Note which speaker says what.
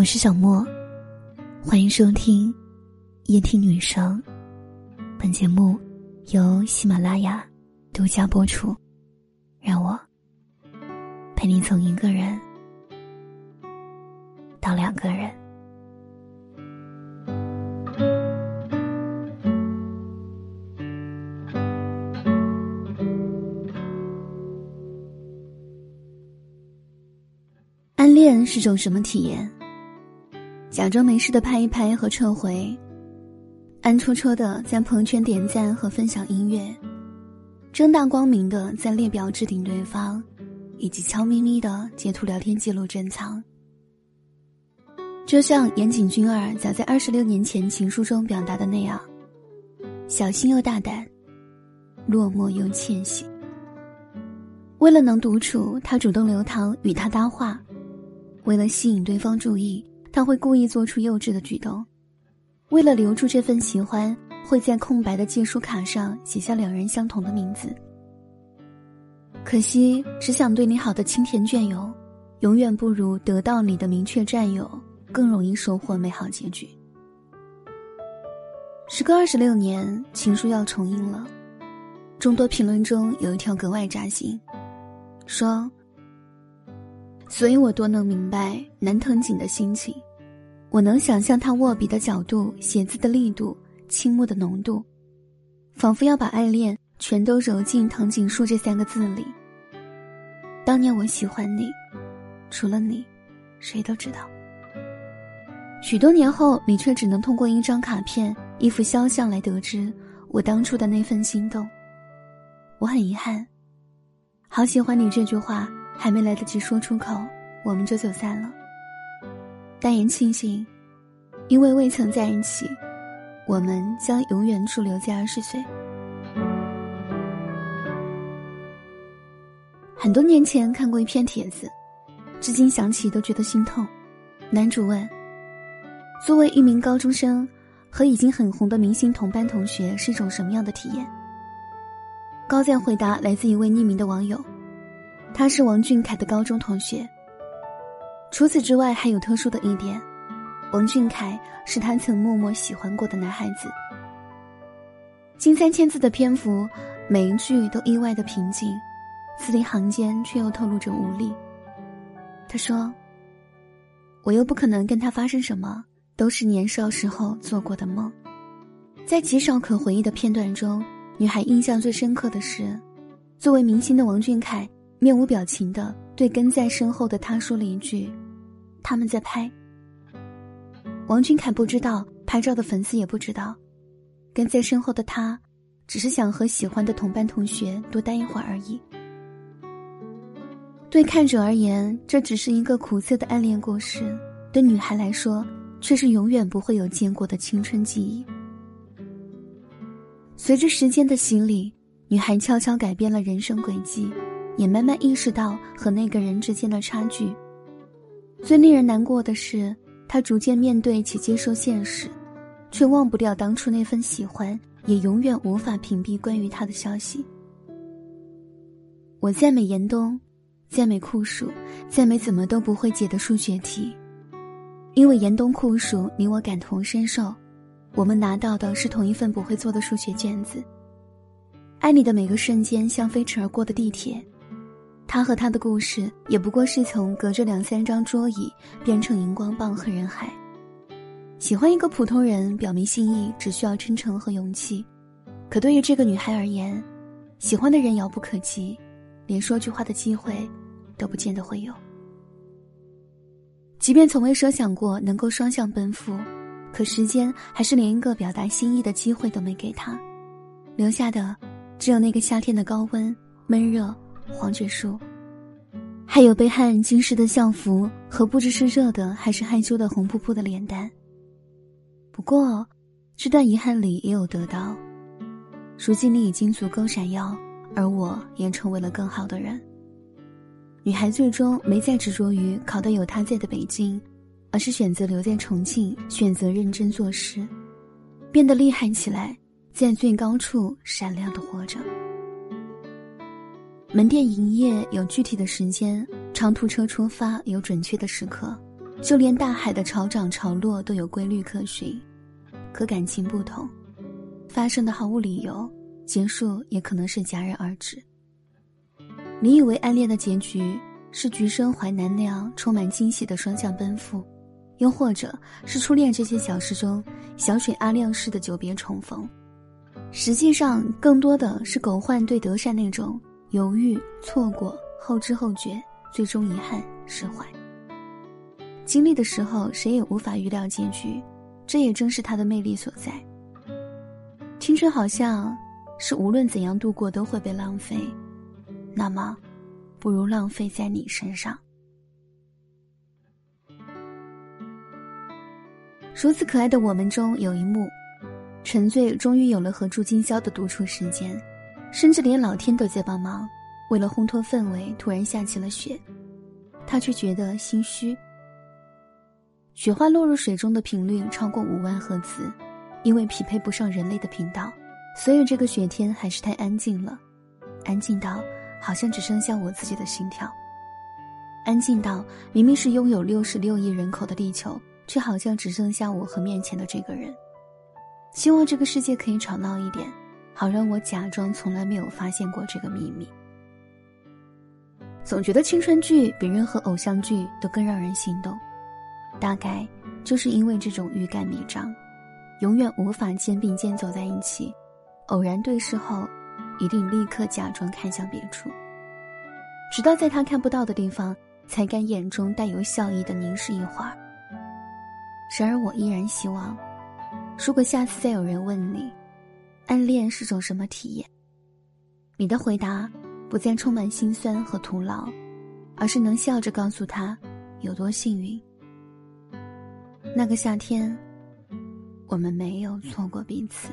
Speaker 1: 我是小莫，欢迎收听夜听女生。本节目由喜马拉雅独家播出。让我陪你从一个人到两个人。暗恋是种什么体验？假装没事的拍一拍和撤回，暗戳戳的在朋友圈点赞和分享音乐，正大光明的在列表置顶对方，以及悄咪咪的截图聊天记录珍藏。就像岩井俊二早在二十六年前情书中表达的那样，小心又大胆，落寞又窃喜。为了能独处，他主动留堂与他搭话。为了吸引对方注意，他会故意做出幼稚的举动；为了留住这份喜欢，会在空白的借书卡上写下两人相同的名字。可惜，只想对你好的青田眷友，永远不如得到你的明确占有更容易收获美好结局。时隔二十六年，情书要重印了，众多评论中有一条格外扎心，说。所以我多能明白南藤井的心情，我能想象他握笔的角度、写字的力度、倾慕的浓度，仿佛要把爱恋全都揉进藤井树这三个字里。当年我喜欢你，除了你，谁都知道。许多年后，你却只能通过一张卡片、一幅肖像来得知我当初的那份心动。我很遗憾，好喜欢你这句话。还没来得及说出口，我们就走散了。但也庆幸，因为未曾在一起，我们将永远驻留在二十岁。很多年前看过一篇帖子，至今想起都觉得心痛。男主问：“作为一名高中生，和已经很红的明星同班同学是一种什么样的体验？”高赞回答来自一位匿名的网友。他是王俊凯的高中同学。除此之外，还有特殊的一点：王俊凯是他曾默默喜欢过的男孩子。近三千字的篇幅，每一句都意外的平静，字里行间却又透露着无力。他说：“我又不可能跟他发生什么，都是年少时候做过的梦。”在极少可回忆的片段中，女孩印象最深刻的是，作为明星的王俊凯。面无表情的对跟在身后的他说了一句：“他们在拍。”王俊凯不知道，拍照的粉丝也不知道，跟在身后的他，只是想和喜欢的同班同学多待一会儿而已。对看者而言，这只是一个苦涩的暗恋故事；对女孩来说，却是永远不会有见过的青春记忆。随着时间的洗礼，女孩悄悄改变了人生轨迹。也慢慢意识到和那个人之间的差距。最令人难过的是，他逐渐面对且接受现实，却忘不掉当初那份喜欢，也永远无法屏蔽关于他的消息。我赞美严冬，赞美酷暑，赞美怎么都不会解的数学题，因为严冬酷暑你我感同身受，我们拿到的是同一份不会做的数学卷子。爱你的每个瞬间，像飞驰而过的地铁。他和他的故事，也不过是从隔着两三张桌椅变成荧光棒和人海。喜欢一个普通人，表明心意只需要真诚和勇气；可对于这个女孩而言，喜欢的人遥不可及，连说句话的机会都不见得会有。即便从未设想过能够双向奔赴，可时间还是连一个表达心意的机会都没给他，留下的只有那个夏天的高温闷热。黄桷树，还有被汗浸湿的校服和不知是热的还是害羞的红扑扑的脸蛋。不过，这段遗憾里也有得到。如今你已经足够闪耀，而我也成为了更好的人。女孩最终没再执着于考到有他在的北京，而是选择留在重庆，选择认真做事，变得厉害起来，在最高处闪亮的活着。门店营业有具体的时间，长途车出发有准确的时刻，就连大海的潮涨潮落都有规律可循。可感情不同，发生的毫无理由，结束也可能是戛然而止。你以为暗恋的结局是橘生淮南那样充满惊喜的双向奔赴，又或者是初恋这些小事中小水阿亮式的久别重逢，实际上更多的是狗焕对德善那种犹豫、错过、后知后觉，最终遗憾释怀。经历的时候，谁也无法预料结局，这也正是他的魅力所在。青春好像是无论怎样度过都会被浪费。那么，不如浪费在你身上。如此可爱的我们中有一幕，陈醉终于有了和祝今宵的独处时间，甚至连老天都在帮忙。为了烘托氛围，突然下起了雪，他却觉得心虚。雪花落入水中的频率超过五万赫兹，因为匹配不上人类的频道，所以这个雪天还是太安静了，安静到。好像只剩下我自己的心跳。安静到明明是拥有六十六亿人口的地球，却好像只剩下我和面前的这个人。希望这个世界可以吵闹一点，好让我假装从来没有发现过这个秘密。总觉得青春剧比任何偶像剧都更让人心动，大概就是因为这种欲盖弥彰，永远无法肩并肩走在一起，偶然对视后。一定立刻假装看向别处，直到在他看不到的地方，才敢眼中带有笑意的凝视一会儿。然而，我依然希望，如果下次再有人问你，暗恋是种什么体验，你的回答不再充满心酸和徒劳，而是能笑着告诉他有多幸运。那个夏天，我们没有错过彼此。